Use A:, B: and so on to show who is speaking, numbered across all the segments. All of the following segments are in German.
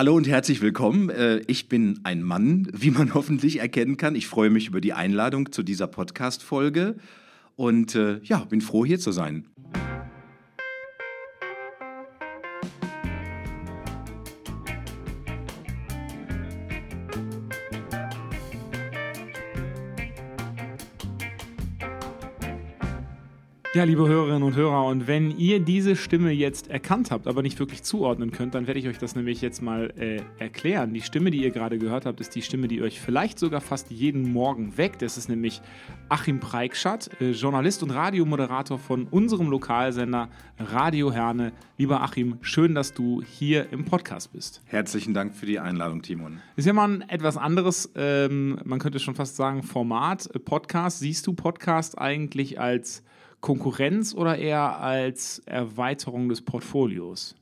A: Hallo und herzlich willkommen. Äh, ich bin ein Mann, wie man hoffentlich erkennen kann. Ich freue mich über die Einladung zu dieser Podcast-Folge und äh, ja, bin froh, hier zu sein.
B: Ja, liebe Hörerinnen und Hörer, und wenn ihr diese Stimme jetzt erkannt habt, aber nicht wirklich zuordnen könnt, dann werde ich euch das nämlich jetzt mal äh, erklären. Die Stimme, die ihr gerade gehört habt, ist die Stimme, die euch vielleicht sogar fast jeden Morgen weckt. Das ist nämlich Achim Preikschat, äh, Journalist und Radiomoderator von unserem Lokalsender Radio Herne. Lieber Achim, schön, dass du hier im Podcast bist.
A: Herzlichen Dank für die Einladung, Timon.
B: Ist ja mal ein etwas anderes, ähm, man könnte schon fast sagen, Format, äh, Podcast. Siehst du Podcast eigentlich als Konkurrenz oder eher als Erweiterung des Portfolios?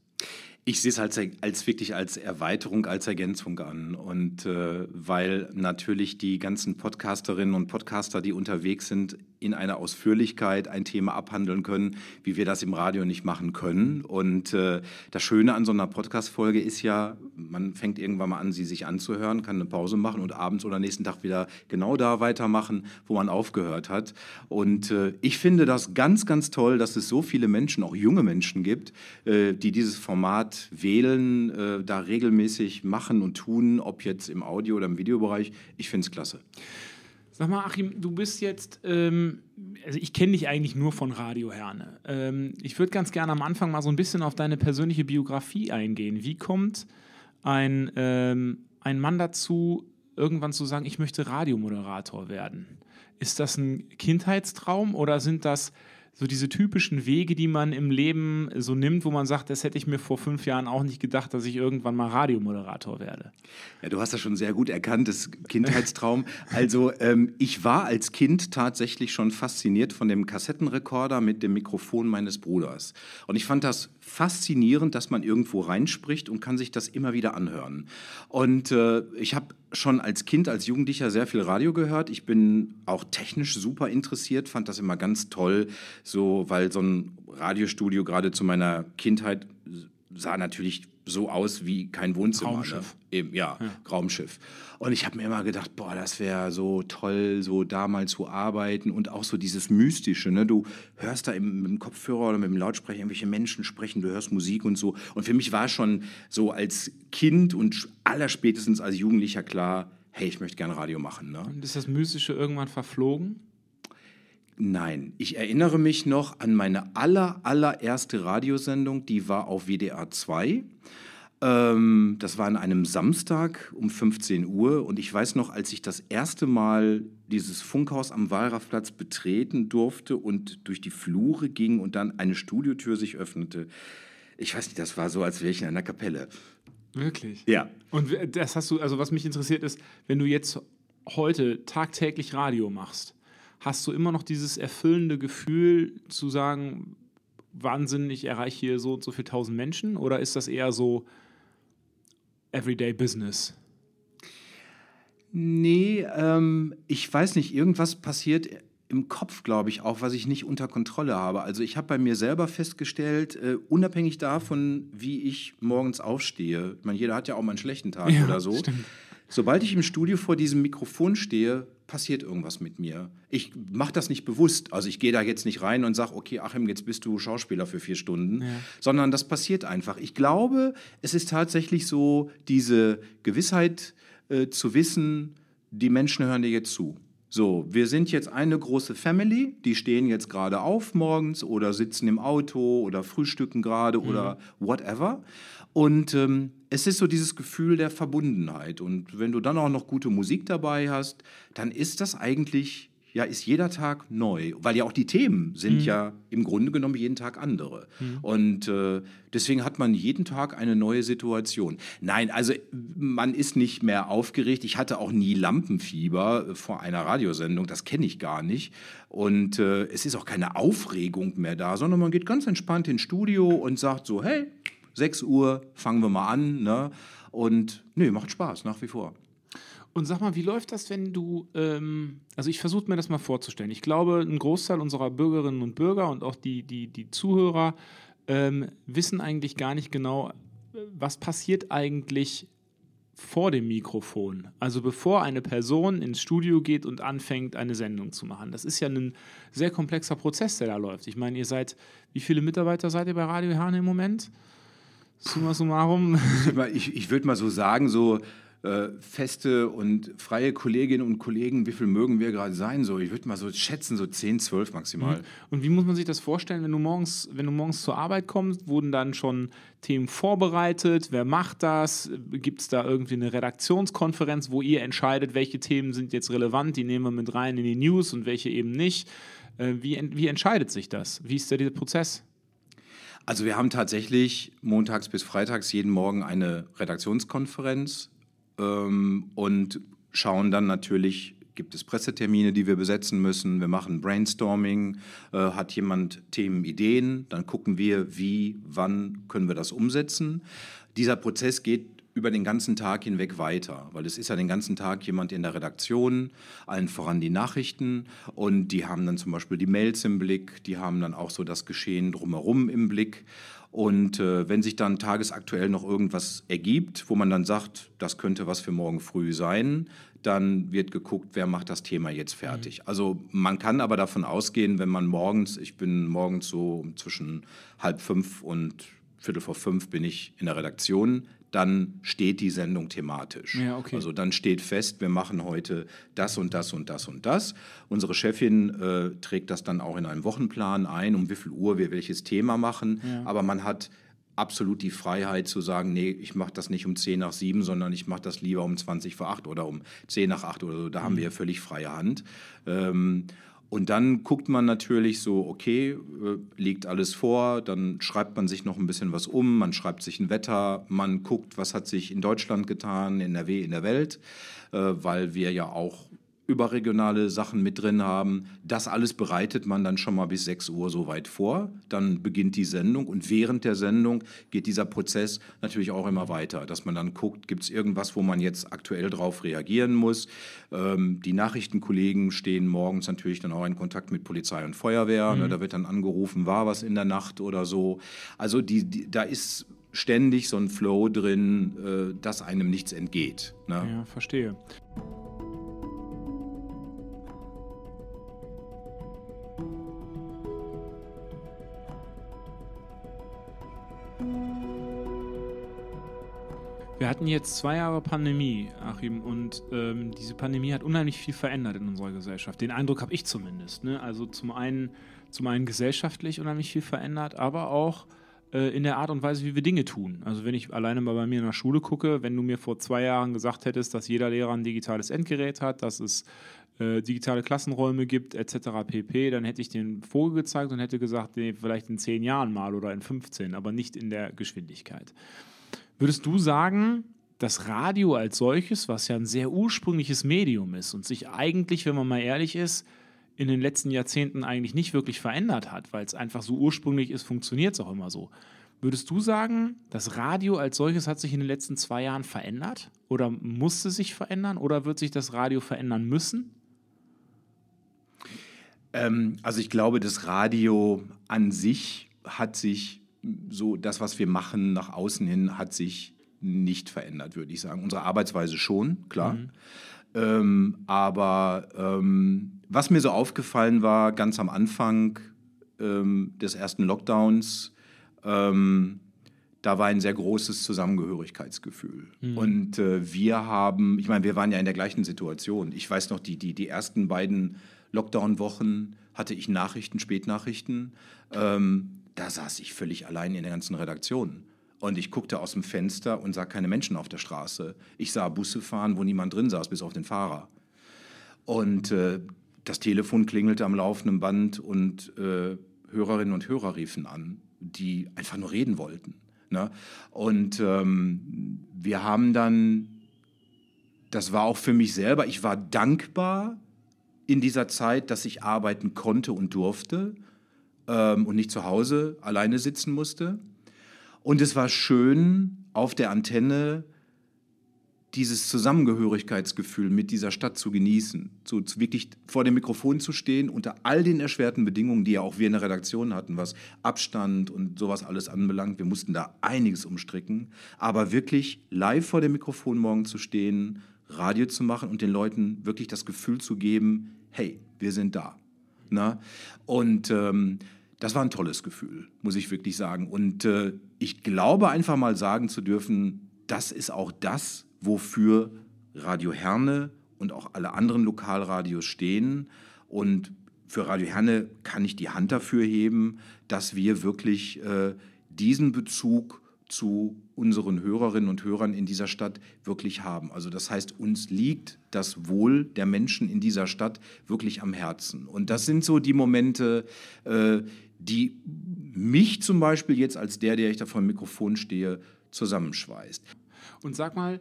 A: Ich sehe es als, als wirklich als Erweiterung, als Ergänzung an. Und äh, weil natürlich die ganzen Podcasterinnen und Podcaster, die unterwegs sind, in einer Ausführlichkeit ein Thema abhandeln können, wie wir das im Radio nicht machen können. Und äh, das Schöne an so einer Podcast-Folge ist ja, man fängt irgendwann mal an, sie sich anzuhören, kann eine Pause machen und abends oder nächsten Tag wieder genau da weitermachen, wo man aufgehört hat. Und äh, ich finde das ganz, ganz toll, dass es so viele Menschen, auch junge Menschen gibt, äh, die dieses Format wählen, äh, da regelmäßig machen und tun, ob jetzt im Audio- oder im Videobereich. Ich finde es klasse.
B: Sag mal, Achim, du bist jetzt, ähm, also ich kenne dich eigentlich nur von Radio Herne. Ähm, ich würde ganz gerne am Anfang mal so ein bisschen auf deine persönliche Biografie eingehen. Wie kommt ein, ähm, ein Mann dazu, irgendwann zu sagen, ich möchte Radiomoderator werden? Ist das ein Kindheitstraum oder sind das so diese typischen Wege, die man im Leben so nimmt, wo man sagt, das hätte ich mir vor fünf Jahren auch nicht gedacht, dass ich irgendwann mal Radiomoderator werde.
A: Ja, du hast das schon sehr gut erkannt, das Kindheitstraum. Also ähm, ich war als Kind tatsächlich schon fasziniert von dem Kassettenrekorder mit dem Mikrofon meines Bruders. Und ich fand das faszinierend, dass man irgendwo reinspricht und kann sich das immer wieder anhören. Und äh, ich habe schon als Kind, als Jugendlicher sehr viel Radio gehört. Ich bin auch technisch super interessiert, fand das immer ganz toll, so weil so ein Radiostudio gerade zu meiner Kindheit sah natürlich so aus wie kein Wohnzimmer. Ne?
B: Raumschiff.
A: Ne? Eben, ja, ja, Raumschiff. Und ich habe mir immer gedacht, boah, das wäre so toll, so da mal zu arbeiten und auch so dieses Mystische. Ne? Du hörst da im, mit dem Kopfhörer oder mit dem Lautsprecher irgendwelche Menschen sprechen, du hörst Musik und so. Und für mich war schon so als Kind und allerspätestens als Jugendlicher klar, hey, ich möchte gerne Radio machen. Ne?
B: Und ist das Mystische irgendwann verflogen?
A: Nein, ich erinnere mich noch an meine aller, allererste Radiosendung, die war auf WDR 2. Ähm, das war an einem Samstag um 15 Uhr und ich weiß noch, als ich das erste Mal dieses Funkhaus am Wallraffplatz betreten durfte und durch die Flure ging und dann eine Studiotür sich öffnete. Ich weiß nicht, das war so, als wäre ich in einer Kapelle.
B: Wirklich?
A: Ja.
B: Und das hast du, also was mich interessiert ist, wenn du jetzt heute tagtäglich Radio machst, hast du immer noch dieses erfüllende Gefühl zu sagen, Wahnsinn, ich erreiche hier so und so viele tausend Menschen? Oder ist das eher so Everyday Business?
A: Nee, ähm, ich weiß nicht, irgendwas passiert im Kopf, glaube ich, auch, was ich nicht unter Kontrolle habe. Also ich habe bei mir selber festgestellt, äh, unabhängig davon, wie ich morgens aufstehe, ich meine, jeder hat ja auch mal einen schlechten Tag
B: Ja,
A: oder so,
B: stimmt.
A: sobald ich im Studio vor diesem Mikrofon stehe, passiert irgendwas mit mir. Ich mache das nicht bewusst. Also ich gehe da jetzt nicht rein und sage, okay, Achim, jetzt bist du Schauspieler für vier Stunden,
B: Ja.
A: sondern das passiert einfach. Ich glaube, es ist tatsächlich so diese Gewissheit äh, zu wissen, die Menschen hören dir jetzt zu. So, wir sind jetzt eine große Family, die stehen jetzt gerade auf morgens oder sitzen im Auto oder frühstücken gerade oder whatever. Und ähm, es ist so dieses Gefühl der Verbundenheit. Und wenn du dann auch noch gute Musik dabei hast, dann ist das eigentlich, ja, ist jeder Tag neu. Weil ja auch die Themen sind ja im Grunde genommen jeden Tag andere. Und äh, deswegen hat man jeden Tag eine neue Situation. Nein, also man ist nicht mehr aufgeregt. Ich hatte auch nie Lampenfieber vor einer Radiosendung, das kenne ich gar nicht. Und äh, es ist auch keine Aufregung mehr da, sondern man geht ganz entspannt ins Studio und sagt so, hey, 6 Uhr, fangen wir mal an. Ne? Und nee, macht Spaß nach wie vor.
B: Und sag mal, wie läuft das, wenn du, ähm, also ich versuche mir das mal vorzustellen. Ich glaube, ein Großteil unserer Bürgerinnen und Bürger und auch die, die, die Zuhörer ähm, wissen eigentlich gar nicht genau, was passiert eigentlich vor dem Mikrofon? Also bevor eine Person ins Studio geht und anfängt, eine Sendung zu machen. Das ist ja ein sehr komplexer Prozess, der da läuft. Ich meine, ihr seid, wie viele Mitarbeiter seid ihr bei Radio Herne im Moment? Summa summarum.
A: Ich, ich würde mal so sagen, so äh, feste und freie Kolleginnen und Kollegen, wie viel mögen wir gerade sein? So, ich würde mal so schätzen, so 10, 12 maximal. Mhm.
B: Und wie muss man sich das vorstellen, wenn du morgens, wenn du morgens zur Arbeit kommst, wurden dann schon Themen vorbereitet? Wer macht das? Gibt es da irgendwie eine Redaktionskonferenz, wo ihr entscheidet, welche Themen sind jetzt relevant, die nehmen wir mit rein in die News und welche eben nicht? Äh, wie, wie entscheidet sich das? Wie ist da dieser Prozess?
A: Also wir haben tatsächlich montags bis freitags jeden Morgen eine Redaktionskonferenz ähm, und schauen dann natürlich, gibt es Pressetermine, die wir besetzen müssen. Wir machen Brainstorming. Äh, hat jemand Themenideen? Dann gucken wir, wie, wann können wir das umsetzen. Dieser Prozess geht über den ganzen Tag hinweg weiter, weil es ist ja den ganzen Tag jemand in der Redaktion, allen voran die Nachrichten und die haben dann zum Beispiel die Mails im Blick, die haben dann auch so das Geschehen drumherum im Blick und äh, wenn sich dann tagesaktuell noch irgendwas ergibt, wo man dann sagt, das könnte was für morgen früh sein, dann wird geguckt, wer macht das Thema jetzt fertig. Mhm. Also man kann aber davon ausgehen, wenn man morgens, ich bin morgens so zwischen halb fünf und Viertel vor fünf bin ich in der Redaktion, dann steht die Sendung thematisch. Ja, okay. Also dann steht fest, wir machen heute das und das und das und das. Unsere Chefin äh, trägt das dann auch in einen Wochenplan ein, um wie viel Uhr wir welches Thema machen. Ja. Aber man hat absolut die Freiheit zu sagen, nee, ich mache das nicht um 10 nach 7, sondern ich mache das lieber um 20 vor 8 oder um 10 nach 8 oder so. Da mhm. haben wir völlig freie Hand. Ähm, und dann guckt man natürlich so, okay, äh, liegt alles vor, dann schreibt man sich noch ein bisschen was um, man schreibt sich ein Wetter, man guckt, was hat sich in Deutschland getan, in NRW, in der Welt, äh, weil wir ja auch überregionale Sachen mit drin haben. Das alles bereitet man dann schon mal bis 6 Uhr so weit vor. Dann beginnt die Sendung und während der Sendung geht dieser Prozess natürlich auch immer weiter, dass man dann guckt, gibt es irgendwas, wo man jetzt aktuell drauf reagieren muss. Ähm, die Nachrichtenkollegen stehen morgens natürlich dann auch in Kontakt mit Polizei und Feuerwehr. Ne? Mhm. Ne, da wird dann angerufen, war was in der Nacht oder so. Also die, die da ist ständig so ein Flow drin, äh, dass einem nichts entgeht.
B: Ne? Ja, verstehe. Wir hatten jetzt zwei Jahre Pandemie, Achim, und ähm, diese Pandemie hat unheimlich viel verändert in unserer Gesellschaft. Den Eindruck habe ich zumindest. Ne? Also zum einen, zum einen gesellschaftlich unheimlich viel verändert, aber auch äh, in der Art und Weise, wie wir Dinge tun. Also wenn ich alleine mal bei mir in der Schule gucke, wenn du mir vor zwei Jahren gesagt hättest, dass jeder Lehrer ein digitales Endgerät hat, dass es äh, digitale Klassenräume gibt, etc. pp., dann hätte ich den Vogel gezeigt und hätte gesagt, nee, vielleicht in zehn Jahren mal oder in 15, aber nicht in der Geschwindigkeit. Würdest du sagen, das Radio als solches, was ja ein sehr ursprüngliches Medium ist und sich eigentlich, wenn man mal ehrlich ist, in den letzten Jahrzehnten eigentlich nicht wirklich verändert hat, weil es einfach so ursprünglich ist, funktioniert es auch immer so. Würdest du sagen, das Radio als solches hat sich in den letzten zwei Jahren verändert oder musste sich verändern oder wird sich das Radio verändern müssen?
A: Ähm, also ich glaube, das Radio an sich hat sich so das, was wir machen nach außen hin, hat sich nicht verändert, würde ich sagen. Unsere Arbeitsweise schon, klar. Mhm. Ähm, aber ähm, was mir so aufgefallen war, ganz am Anfang ähm, des ersten Lockdowns, ähm, da war ein sehr großes Zusammengehörigkeitsgefühl. Mhm. Und äh, wir haben, ich meine, wir waren ja in der gleichen Situation. Ich weiß noch, die, die, die ersten beiden Lockdown-Wochen hatte ich Nachrichten, Spätnachrichten. Ähm, da saß ich völlig allein in der ganzen Redaktion. Und ich guckte aus dem Fenster und sah keine Menschen auf der Straße. Ich sah Busse fahren, wo niemand drin saß, bis auf den Fahrer. Und äh, das Telefon klingelte am laufenden Band und äh, Hörerinnen und Hörer riefen an, die einfach nur reden wollten. Ne? Und ähm, wir haben dann, das war auch für mich selber, ich war dankbar in dieser Zeit, dass ich arbeiten konnte und durfte ähm, und nicht zu Hause alleine sitzen musste. Und es war schön, auf der Antenne dieses Zusammengehörigkeitsgefühl mit dieser Stadt zu genießen, so wirklich vor dem Mikrofon zu stehen, unter all den erschwerten Bedingungen, die ja auch wir in der Redaktion hatten, was Abstand und sowas alles anbelangt. Wir mussten da einiges umstricken, aber wirklich live vor dem Mikrofon morgen zu stehen, Radio zu machen und den Leuten wirklich das Gefühl zu geben, hey, wir sind da. Na? Und ähm, das war ein tolles Gefühl, muss ich wirklich sagen. Und äh, ich glaube einfach mal sagen zu dürfen, das ist auch das, wofür Radio Herne und auch alle anderen Lokalradios stehen. Und für Radio Herne kann ich die Hand dafür heben, dass wir wirklich äh, diesen Bezug zu unseren Hörerinnen und Hörern in dieser Stadt wirklich haben. Also das heißt, uns liegt das Wohl der Menschen in dieser Stadt wirklich am Herzen. Und das sind so die Momente, äh, die mich zum Beispiel jetzt als der, der ich da vor dem Mikrofon stehe, zusammenschweißt.
B: Und sag mal,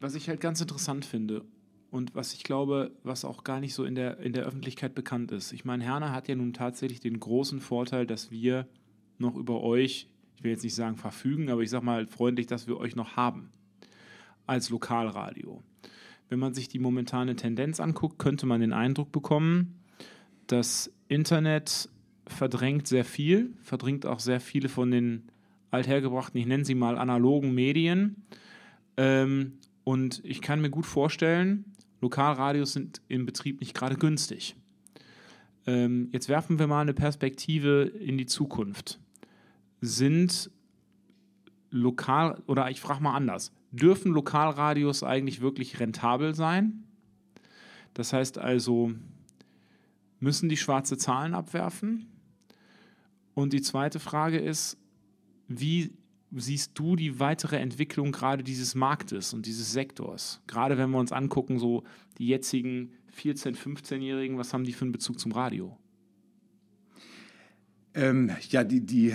B: was ich halt ganz interessant finde und was ich glaube, was auch gar nicht so in der, in der Öffentlichkeit bekannt ist. Ich meine, Herner hat ja nun tatsächlich den großen Vorteil, dass wir noch über euch, ich will jetzt nicht sagen verfügen, aber ich sage mal freundlich, dass wir euch noch haben als Lokalradio. Wenn man sich die momentane Tendenz anguckt, könnte man den Eindruck bekommen, das Internet verdrängt sehr viel, verdrängt auch sehr viele von den althergebrachten, ich nenne sie mal analogen Medien. Ähm, und ich kann mir gut vorstellen, Lokalradios sind im Betrieb nicht gerade günstig. Ähm, jetzt werfen wir mal eine Perspektive in die Zukunft. Sind lokal, oder ich frage mal anders, dürfen Lokalradios eigentlich wirklich rentabel sein? Das heißt also, müssen die schwarze Zahlen abwerfen? Und die zweite Frage ist, wie siehst du die weitere Entwicklung gerade dieses Marktes und dieses Sektors? Gerade wenn wir uns angucken, so die jetzigen 14-, 15-Jährigen, was haben die für einen Bezug zum Radio?
A: Ähm, ja, die, die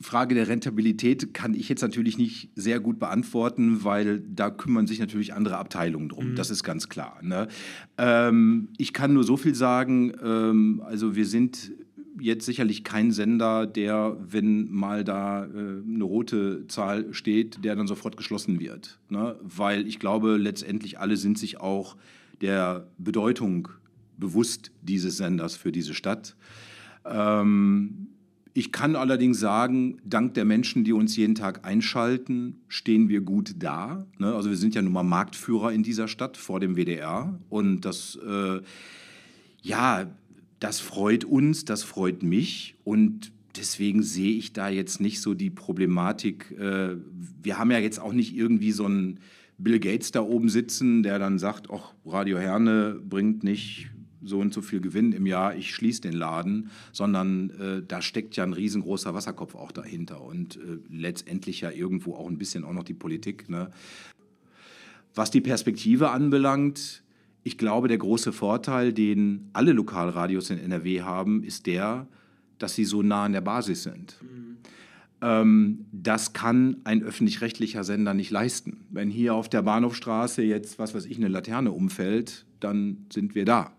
A: Frage der Rentabilität kann ich jetzt natürlich nicht sehr gut beantworten, weil da kümmern sich natürlich andere Abteilungen drum. Mhm. Das ist ganz klar. Ne? Ähm, ich kann nur so viel sagen, ähm, also wir sind jetzt sicherlich kein Sender, der, wenn mal da äh, eine rote Zahl steht, der dann sofort geschlossen wird. Ne? Weil ich glaube, letztendlich alle sind sich auch der Bedeutung bewusst dieses Senders für diese Stadt. Ähm, ich kann allerdings sagen, dank der Menschen, die uns jeden Tag einschalten, stehen wir gut da. Ne? Also wir sind ja nun mal Marktführer in dieser Stadt vor dem WDR. Und das, äh, ja, das freut uns, das freut mich und deswegen sehe ich da jetzt nicht so die Problematik. Äh, wir haben ja jetzt auch nicht irgendwie so einen Bill Gates da oben sitzen, der dann sagt, ach, Radio Herne bringt nicht so und so viel Gewinn im Jahr, ich schließe den Laden, sondern äh, da steckt ja ein riesengroßer Wasserkopf auch dahinter und äh, letztendlich ja irgendwo auch ein bisschen auch noch die Politik. Ne? Was die Perspektive anbelangt, ich glaube, der große Vorteil, den alle Lokalradios in NRW haben, ist der, dass sie so nah an der Basis sind. Mhm. Ähm, das kann ein öffentlich-rechtlicher Sender nicht leisten. Wenn hier auf der Bahnhofstraße jetzt, was weiß ich, eine Laterne umfällt, dann sind wir da.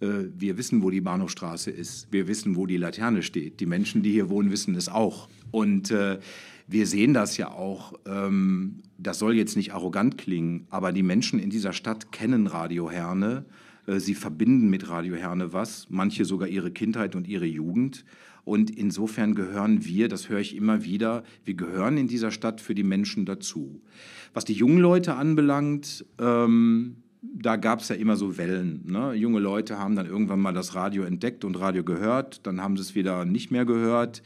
A: Äh, wir wissen, wo die Bahnhofstraße ist. Wir wissen, wo die Laterne steht. Die Menschen, die hier wohnen, wissen es auch. Und äh, wir sehen das ja auch, ähm, das soll jetzt nicht arrogant klingen, aber die Menschen in dieser Stadt kennen Radio Herne. Äh, sie verbinden mit Radio Herne was, manche sogar ihre Kindheit und ihre Jugend. Und insofern gehören wir, das höre ich immer wieder, wir gehören in dieser Stadt für die Menschen dazu. Was die jungen Leute anbelangt, ähm, da gab es ja immer so Wellen. Ne? Junge Leute haben dann irgendwann mal das Radio entdeckt und Radio gehört, dann haben sie es wieder nicht mehr gehört.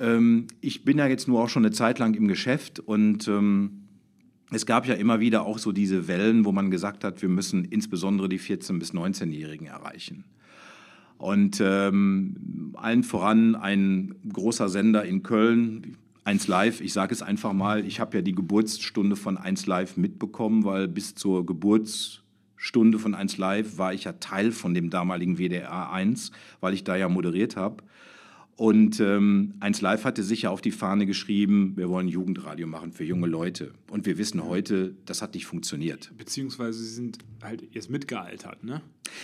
A: Ähm, ich bin ja jetzt nur auch schon eine Zeit lang im Geschäft und ähm, es gab ja immer wieder auch so diese Wellen, wo man gesagt hat, wir müssen insbesondere die 14- bis 19-Jährigen erreichen. Und ähm, allen voran ein großer Sender in Köln, 1 Live, ich sage es einfach mal, ich habe ja die Geburtsstunde von 1 Live mitbekommen, weil bis zur Geburtsstunde von 1 Live war ich ja Teil von dem damaligen WDR 1, weil ich da ja moderiert habe. Und ähm, 1 Live hatte sicher auf die Fahne geschrieben, wir wollen Jugendradio machen für junge Leute. Und wir wissen heute, das hat nicht funktioniert.
B: Beziehungsweise sie sind halt erst mitgealtert, ne?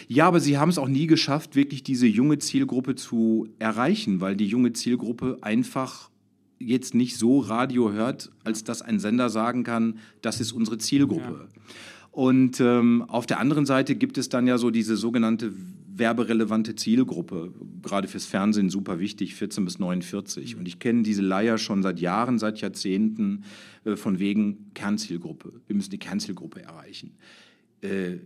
A: Ja, aber sie haben es auch nie geschafft, wirklich diese junge Zielgruppe zu erreichen, weil die junge Zielgruppe einfach jetzt nicht so Radio hört, als dass ein Sender sagen kann, das ist unsere Zielgruppe. Ja. Und ähm, auf der anderen Seite gibt es dann ja so diese sogenannte werberelevante Zielgruppe, gerade fürs Fernsehen super wichtig, 14 bis 49. Und ich kenne diese Leier schon seit Jahren, seit Jahrzehnten, äh, von wegen Kernzielgruppe. Wir müssen die Kernzielgruppe erreichen. Äh,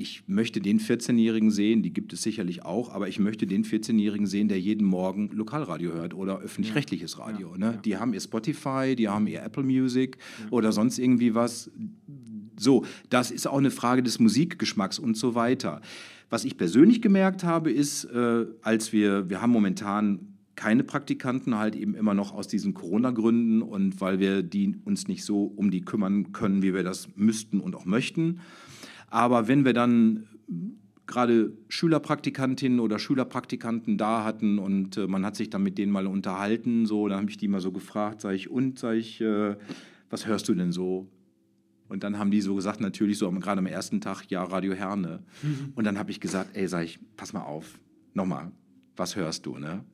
A: ich möchte den 14-Jährigen sehen, die gibt es sicherlich auch, aber ich möchte den 14-Jährigen sehen, der jeden Morgen Lokalradio hört oder öffentlich-rechtliches Radio. Ja, ne? Ja. Die haben ihr Spotify, die haben ihr Apple Music ja. oder sonst irgendwie was. So, das ist auch eine Frage des Musikgeschmacks und so weiter. Was ich persönlich gemerkt habe, ist, äh, als wir, wir haben momentan keine Praktikanten, halt eben immer noch aus diesen Corona-Gründen und weil wir die uns nicht so um die kümmern können, wie wir das müssten und auch möchten. Aber wenn wir dann gerade Schülerpraktikantinnen oder Schülerpraktikanten da hatten und äh, man hat sich dann mit denen mal unterhalten, so, dann habe ich die mal so gefragt, sage ich, und, sage ich, äh, was hörst du denn so? Und dann haben die so gesagt, natürlich so gerade am ersten Tag, ja, Radio Herne. Mhm. Und dann habe ich gesagt, ey, sag ich, pass mal auf, nochmal, was hörst du, ne?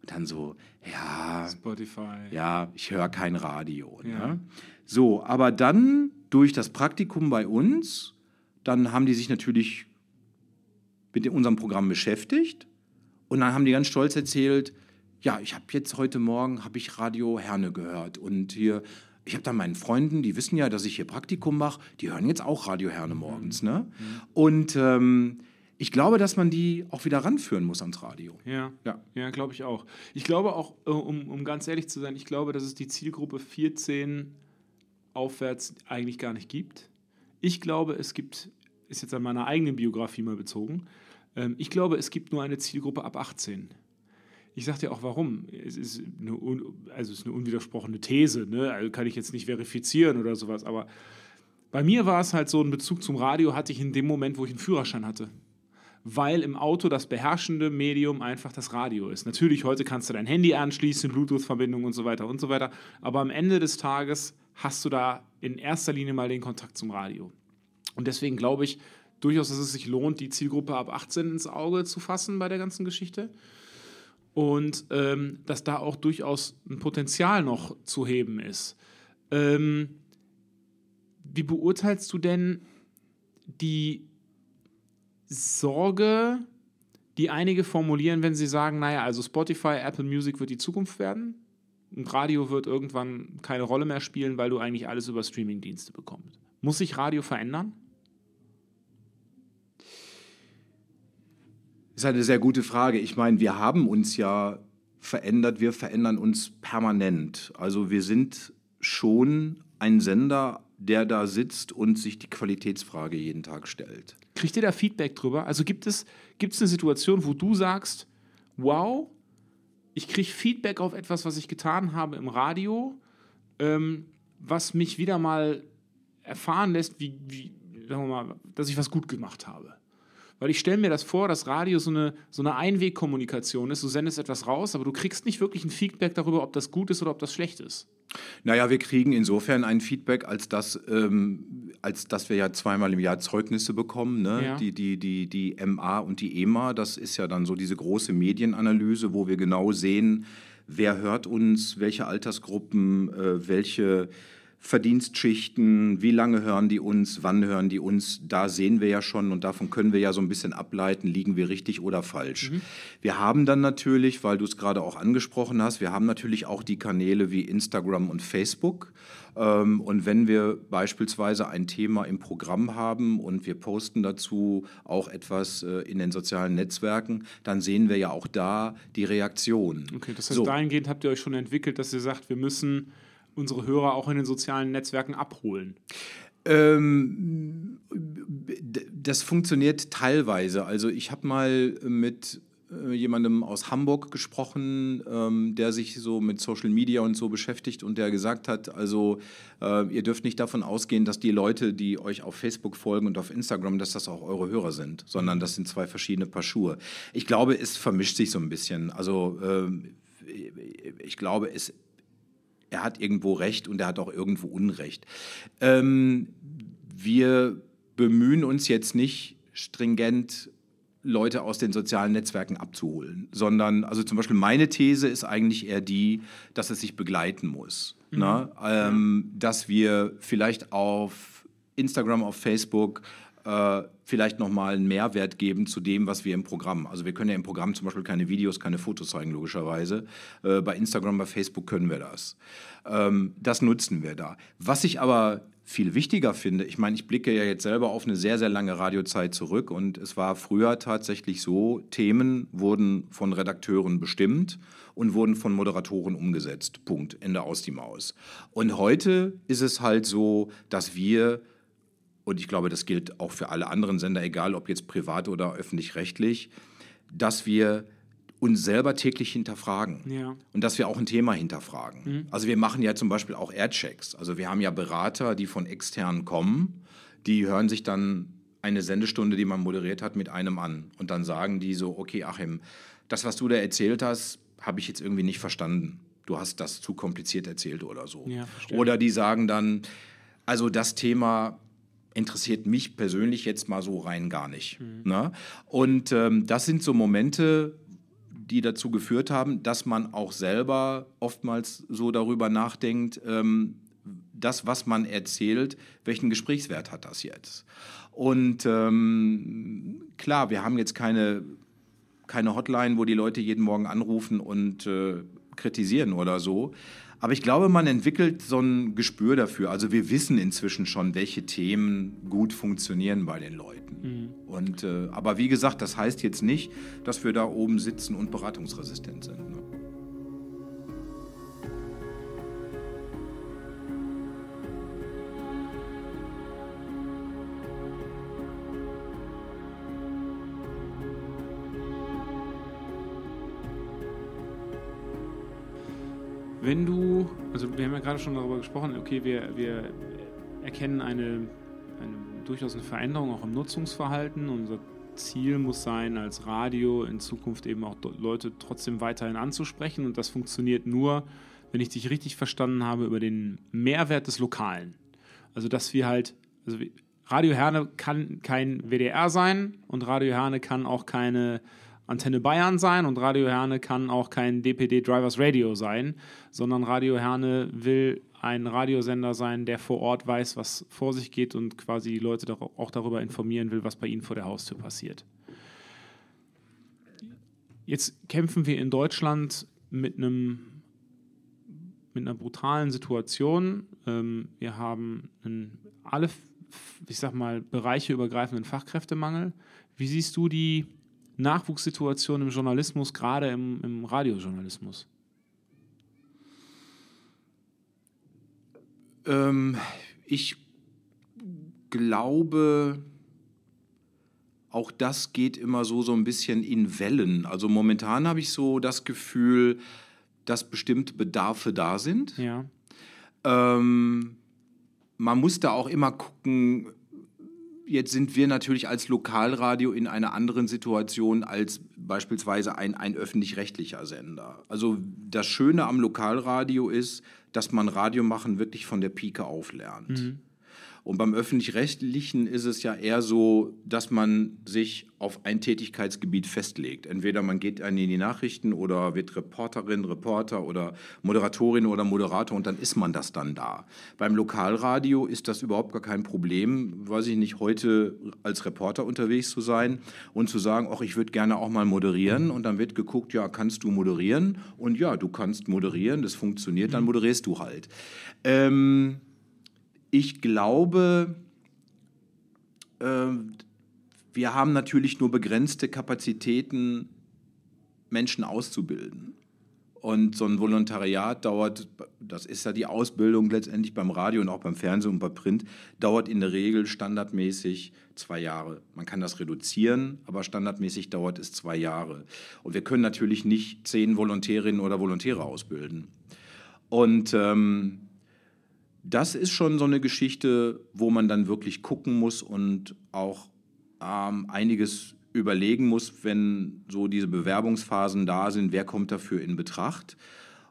A: Und dann so, ja,
B: Spotify.
A: Ja, ich höre kein Radio. Ne? Ja. So, aber dann durch das Praktikum bei uns, dann haben die sich natürlich mit unserem Programm beschäftigt und dann haben die ganz stolz erzählt, ja, ich habe jetzt heute Morgen habe ich Radio Herne gehört und hier ich habe dann meinen Freunden, die wissen ja, dass ich hier Praktikum mache, die hören jetzt auch Radio Herne morgens. Mhm. Ne? Mhm. Und ähm, ich glaube, dass man die auch wieder ranführen muss ans Radio.
B: Ja, ja, ja glaube ich auch. Ich glaube auch, äh, um, um ganz ehrlich zu sein, ich glaube, dass es die Zielgruppe 14 aufwärts eigentlich gar nicht gibt. Ich glaube, es gibt, ist jetzt an meiner eigenen Biografie mal bezogen, ähm, ich glaube, es gibt nur eine Zielgruppe ab 18. Ich sage dir auch warum. Es ist eine, also es ist eine unwidersprochene These, ne? also kann ich jetzt nicht verifizieren oder sowas, aber bei mir war es halt so, ein Bezug zum Radio hatte ich in dem Moment, wo ich einen Führerschein hatte. Weil im Auto das beherrschende Medium einfach das Radio ist. Natürlich, heute kannst du dein Handy anschließen, Bluetooth-Verbindung und so weiter und so weiter. Aber am Ende des Tages hast du da in erster Linie mal den Kontakt zum Radio. Und deswegen glaube ich durchaus, dass es sich lohnt, die Zielgruppe ab 18 ins Auge zu fassen bei der ganzen Geschichte und ähm, dass da auch durchaus ein Potenzial noch zu heben ist. Ähm, wie beurteilst du denn die Sorge, die einige formulieren, wenn sie sagen, naja, also Spotify, Apple Music wird die Zukunft werden? Ein Radio wird irgendwann keine Rolle mehr spielen, weil du eigentlich alles über Streamingdienste bekommst. Muss sich Radio verändern?
A: Ist eine sehr gute Frage. Ich meine, wir haben uns ja verändert, wir verändern uns permanent. Also wir sind schon ein Sender, der da sitzt und sich die Qualitätsfrage jeden Tag stellt.
B: Kriegt ihr da Feedback drüber? Also gibt es, gibt es eine Situation, wo du sagst, wow, ich kriege Feedback auf etwas, was ich getan habe im Radio, ähm, was mich wieder mal erfahren lässt, wie, wie, mal, dass ich was gut gemacht habe. Weil ich stelle mir das vor, dass Radio so eine, so eine Einwegkommunikation ist. Du sendest etwas raus, aber du kriegst nicht wirklich ein Feedback darüber, ob das gut ist oder ob das schlecht ist.
A: Naja, wir kriegen insofern ein Feedback, als dass, ähm, als dass wir ja zweimal im Jahr Zeugnisse bekommen. Ne? Ja. Die, die, die, die MA und die EMA, das ist ja dann so diese große Medienanalyse, wo wir genau sehen, wer hört uns, welche Altersgruppen, äh, welche Verdienstschichten, wie lange hören die uns, wann hören die uns, da sehen wir ja schon und davon können wir ja so ein bisschen ableiten, liegen wir richtig oder falsch. Mhm. Wir haben dann natürlich, weil du es gerade auch angesprochen hast, wir haben natürlich auch die Kanäle wie Instagram und Facebook. Ähm, und wenn wir beispielsweise ein Thema im Programm haben und wir posten dazu auch etwas äh, in den sozialen Netzwerken, dann sehen wir ja auch da die Reaktion.
B: Okay, das heißt, so. dahingehend habt ihr euch schon entwickelt, dass ihr sagt, wir müssen unsere Hörer auch in den sozialen Netzwerken abholen?
A: Ähm, das funktioniert teilweise. Also ich habe mal mit äh, jemandem aus Hamburg gesprochen, ähm, der sich so mit Social Media und so beschäftigt und der gesagt hat, also äh, ihr dürft nicht davon ausgehen, dass die Leute, die euch auf Facebook folgen und auf Instagram, dass das auch eure Hörer sind, sondern das sind zwei verschiedene Paar Schuhe. Ich glaube, es vermischt sich so ein bisschen. Also äh, ich glaube, es er hat irgendwo Recht und er hat auch irgendwo Unrecht. Ähm, wir bemühen uns jetzt nicht stringent Leute aus den sozialen Netzwerken abzuholen, sondern also zum Beispiel meine These ist eigentlich eher die, dass es sich begleiten muss. Mhm. Ne? Ähm, dass wir vielleicht auf Instagram, auf Facebook äh, vielleicht nochmal einen Mehrwert geben zu dem, was wir im Programm. Also wir können ja im Programm zum Beispiel keine Videos, keine Fotos zeigen, logischerweise. Äh, bei Instagram, bei Facebook können wir das. Ähm, das nutzen wir da. Was ich aber viel wichtiger finde, ich meine, ich blicke ja jetzt selber auf eine sehr, sehr lange Radiozeit zurück und es war früher tatsächlich so, Themen wurden von Redakteuren bestimmt und wurden von Moderatoren umgesetzt. Punkt. Ende aus die Maus. Und heute ist es halt so, dass wir und ich glaube, das gilt auch für alle anderen Sender, egal ob jetzt privat oder öffentlich-rechtlich, dass wir uns selber täglich hinterfragen ja. und dass wir auch ein Thema hinterfragen. Mhm. Also wir machen ja zum Beispiel auch Airchecks. Also wir haben ja Berater, die von extern kommen, die hören sich dann eine Sendestunde, die man moderiert hat, mit einem an und dann sagen die so, okay Achim, das, was du da erzählt hast, habe ich jetzt irgendwie nicht verstanden. Du hast das zu kompliziert erzählt oder so. Ja, oder die sagen dann, also das Thema interessiert mich persönlich jetzt mal so rein gar nicht. Mhm. Ne? Und ähm, das sind so Momente, die dazu geführt haben, dass man auch selber oftmals so darüber nachdenkt, ähm, das, was man erzählt, welchen Gesprächswert hat das jetzt? Und ähm, klar, wir haben jetzt keine, keine Hotline, wo die Leute jeden Morgen anrufen und äh, kritisieren oder so. Aber ich glaube, man entwickelt so ein Gespür dafür. Also wir wissen inzwischen schon, welche Themen gut funktionieren bei den Leuten. Mhm. Und, äh, aber wie gesagt, das heißt jetzt nicht, dass wir da oben sitzen und beratungsresistent sind. Ne?
B: Wenn du, also wir haben ja gerade schon darüber gesprochen, okay, wir, wir erkennen eine, eine durchaus eine Veränderung auch im Nutzungsverhalten. Unser Ziel muss sein, als Radio in Zukunft eben auch Leute trotzdem weiterhin anzusprechen. Und das funktioniert nur, wenn ich dich richtig verstanden habe, über den Mehrwert des Lokalen. Also, dass wir halt, also Radio Herne kann kein WDR sein und Radio Herne kann auch keine Antenne Bayern sein und Radio Herne kann auch kein DPD Drivers Radio sein, sondern Radio Herne will ein Radiosender sein, der vor Ort weiß, was vor sich geht und quasi die Leute auch darüber informieren will, was bei ihnen vor der Haustür passiert. Jetzt kämpfen wir in Deutschland mit einem mit einer brutalen Situation. Ähm, wir haben einen, alle, ich sag mal, Bereiche übergreifenden Fachkräftemangel. Wie siehst du die Nachwuchssituation im Journalismus, gerade im, im Radiojournalismus?
A: Ähm, ich glaube, auch das geht immer so, so ein bisschen in Wellen. Also momentan habe ich so das Gefühl, dass bestimmte Bedarfe da sind. Ja. Ähm, man muss da auch immer gucken, Jetzt sind wir natürlich als Lokalradio in einer anderen Situation als beispielsweise ein, ein öffentlich-rechtlicher Sender. Also das Schöne am Lokalradio ist, dass man Radio machen wirklich von der Pike auf lernt. Mhm. Und beim öffentlich-rechtlichen ist es ja eher so, dass man sich auf ein Tätigkeitsgebiet festlegt. Entweder man geht in die Nachrichten oder wird Reporterin, Reporter oder Moderatorin oder Moderator und dann ist man das dann da. Beim Lokalradio ist das überhaupt gar kein Problem, weiß ich nicht, heute als Reporter unterwegs zu sein und zu sagen, ach, ich würde gerne auch mal moderieren und dann wird geguckt, ja, kannst du moderieren? Und ja, du kannst moderieren, das funktioniert, dann moderierst du halt. Ähm, ich glaube, äh, wir haben natürlich nur begrenzte Kapazitäten, Menschen auszubilden. Und so ein Volontariat dauert, das ist ja die Ausbildung letztendlich beim Radio und auch beim Fernsehen und bei Print, dauert in der Regel standardmäßig zwei Jahre. Man kann das reduzieren, aber standardmäßig dauert es zwei Jahre. Und wir können natürlich nicht zehn Volontärinnen oder Volontäre ausbilden. Und ähm, das ist schon so eine Geschichte, wo man dann wirklich gucken muss und auch ähm, einiges überlegen muss, wenn so diese Bewerbungsphasen da sind, wer kommt dafür in Betracht.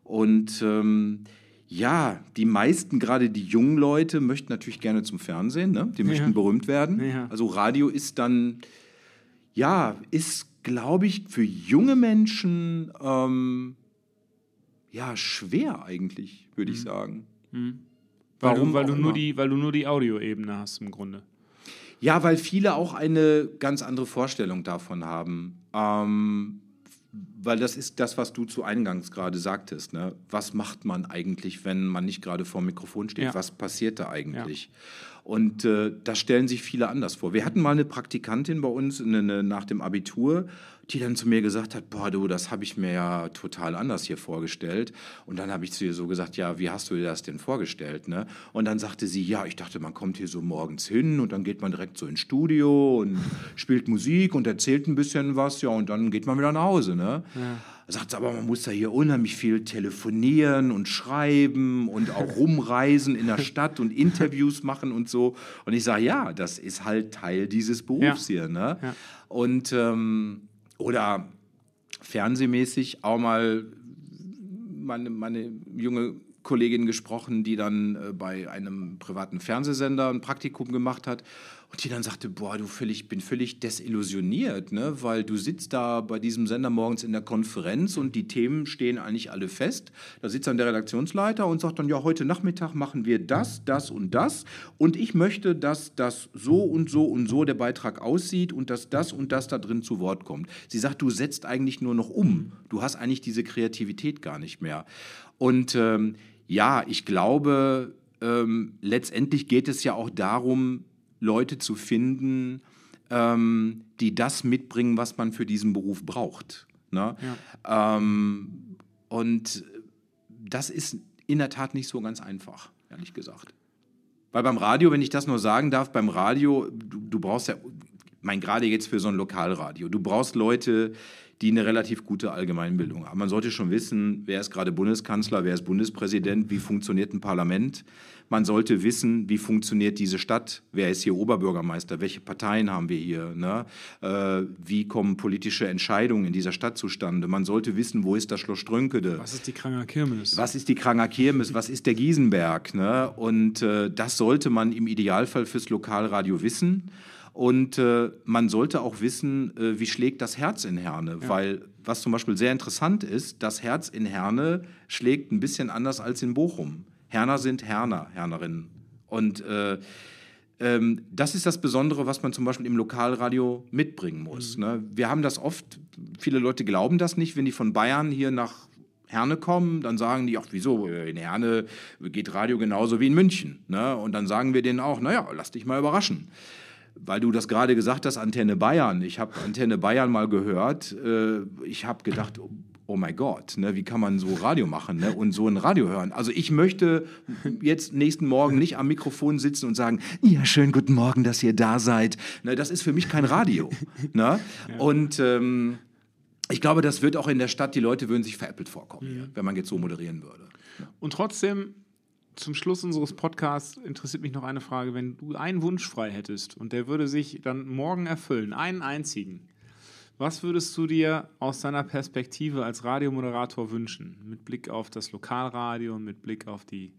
A: Und ähm, ja, die meisten, gerade die jungen Leute, möchten natürlich gerne zum Fernsehen, ne? die möchten ja. berühmt werden. Ja. Also Radio ist dann ja, ist, glaube ich, für junge Menschen ähm, ja schwer eigentlich, würde ich sagen.
B: Weil,
A: Warum
B: du, weil, du nur
A: immer.
B: die, weil du nur die Audioebene hast im Grunde.
A: Ja, weil viele auch eine ganz andere Vorstellung davon haben. Ähm, weil das ist das, was du zu Eingangs gerade sagtest. Ne? Was macht man eigentlich, wenn man nicht gerade vor dem Mikrofon steht?
B: Ja.
A: Was passiert da eigentlich? Und äh, das stellen sich viele anders vor. Wir hatten mal eine Praktikantin bei uns eine, eine, nach dem Abitur, die dann zu mir gesagt hat, boah, du, das habe ich mir ja total anders hier vorgestellt. Und dann habe ich zu ihr so gesagt, ja, wie hast du dir das denn vorgestellt? Ne? Und dann sagte sie, ja, ich dachte, man kommt hier so morgens hin und dann geht man direkt so ins Studio und spielt Musik und erzählt ein bisschen was, ja, und dann geht man wieder nach Hause. Ne? Sagt sie, aber man muss da hier unheimlich viel telefonieren und schreiben und auch rumreisen in der Stadt und Interviews machen und so. Und ich sage, ja, das ist halt Teil dieses Berufs hier. Ne?
B: Ja.
A: Und ähm, oder fernsehmäßig auch mal meine, meine junge Kollegin gesprochen, die dann äh, bei einem privaten Fernsehsender ein Praktikum gemacht hat und die dann sagte, boah, du völlig, bin völlig desillusioniert, ne? weil du sitzt da bei diesem Sender morgens in der Konferenz und die Themen stehen eigentlich alle fest. Da sitzt dann der Redaktionsleiter und sagt dann, ja, heute Nachmittag machen wir das, das und das und ich möchte, dass das so und so und so der Beitrag aussieht und dass das und das da drin zu Wort kommt. Sie sagt, du setzt eigentlich nur noch um. Du hast eigentlich diese Kreativität gar nicht mehr. Und ähm, ja, ich glaube, ähm, letztendlich geht es ja auch darum, Leute zu finden, ähm, die das mitbringen, was man für diesen Beruf braucht. Ne? Ähm, und das ist in der Tat nicht so ganz einfach, ehrlich gesagt. Weil beim Radio, wenn ich das nur sagen darf, beim Radio, du, du brauchst ja, ich meine, gerade jetzt für so ein Lokalradio, du brauchst Leute, die eine relativ gute Allgemeinbildung haben. Man sollte schon wissen, wer ist gerade Bundeskanzler, wer ist Bundespräsident, wie funktioniert ein Parlament. Man sollte wissen, wie funktioniert diese Stadt, wer ist hier Oberbürgermeister, welche Parteien haben wir hier, ne? äh, wie kommen politische Entscheidungen in dieser Stadt zustande. Man sollte wissen, wo ist das Schloss Strönkede.
B: Was ist die Kranger Kirmes?
A: Was ist die Kranger Kirmes? Was ist der Giesenberg? Ne? Und äh, das sollte man im Idealfall fürs Lokalradio wissen. Und äh, man sollte auch wissen, äh, wie schlägt das Herz in Herne. Weil, was zum Beispiel sehr interessant ist, das Herz in Herne schlägt ein bisschen anders als in Bochum. Herner sind Herner, Hernerinnen. Und äh, ähm, das ist das Besondere, was man zum Beispiel im Lokalradio mitbringen muss. Ne? Wir haben das oft, viele Leute glauben das nicht, wenn die von Bayern hier nach Herne kommen, dann sagen die, ach wieso, in Herne geht Radio genauso wie in München. Ne? Und dann sagen wir denen auch, naja, lass dich mal überraschen. Weil du das gerade gesagt hast, Antenne Bayern. Ich habe Antenne Bayern mal gehört. Äh, ich habe gedacht, oh mein Gott, ne, wie kann man so Radio machen ne, und so ein Radio hören? Also ich möchte jetzt nächsten Morgen nicht am Mikrofon sitzen und sagen, ja, schönen guten Morgen, dass ihr da seid. Ne, das ist für mich kein Radio. ne? Und ähm, ich glaube, das wird auch in der Stadt, die Leute würden sich veräppelt vorkommen, hier, wenn man jetzt so moderieren würde.
B: Und trotzdem, zum Schluss unseres Podcasts interessiert mich noch eine Frage. Wenn du einen Wunsch frei hättest und der würde sich dann morgen erfüllen, einen einzigen, was würdest du dir aus deiner Perspektive als Radiomoderator wünschen? Mit Blick auf das Lokalradio und mit Blick auf die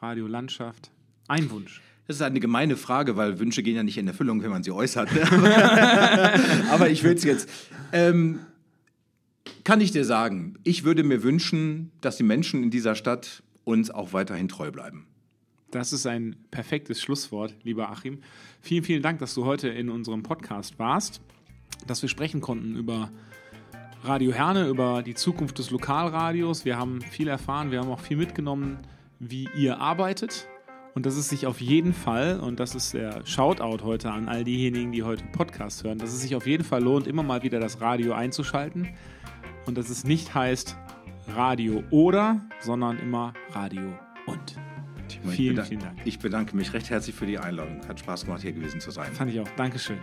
B: Radiolandschaft? Ein Wunsch.
A: Das ist eine gemeine Frage, weil Wünsche gehen ja nicht in Erfüllung, wenn man sie äußert. Aber ich will es jetzt. Ähm, kann ich dir sagen, ich würde mir wünschen, dass die Menschen in dieser Stadt uns auch weiterhin treu bleiben.
B: Das ist ein perfektes Schlusswort, lieber Achim. Vielen, vielen Dank, dass du heute in unserem Podcast warst, dass wir sprechen konnten über Radio Herne, über die Zukunft des Lokalradios. Wir haben viel erfahren, wir haben auch viel mitgenommen, wie ihr arbeitet. Und dass es sich auf jeden Fall, und das ist der Shoutout heute an all diejenigen, die heute Podcast hören, dass es sich auf jeden Fall lohnt, immer mal wieder das Radio einzuschalten. Und dass es nicht heißt Radio oder, sondern immer Radio und. Vielen, vielen Dank.
A: Ich bedanke mich recht herzlich für die Einladung. Hat Spaß gemacht, hier gewesen zu sein.
B: Fand ich auch. Dankeschön.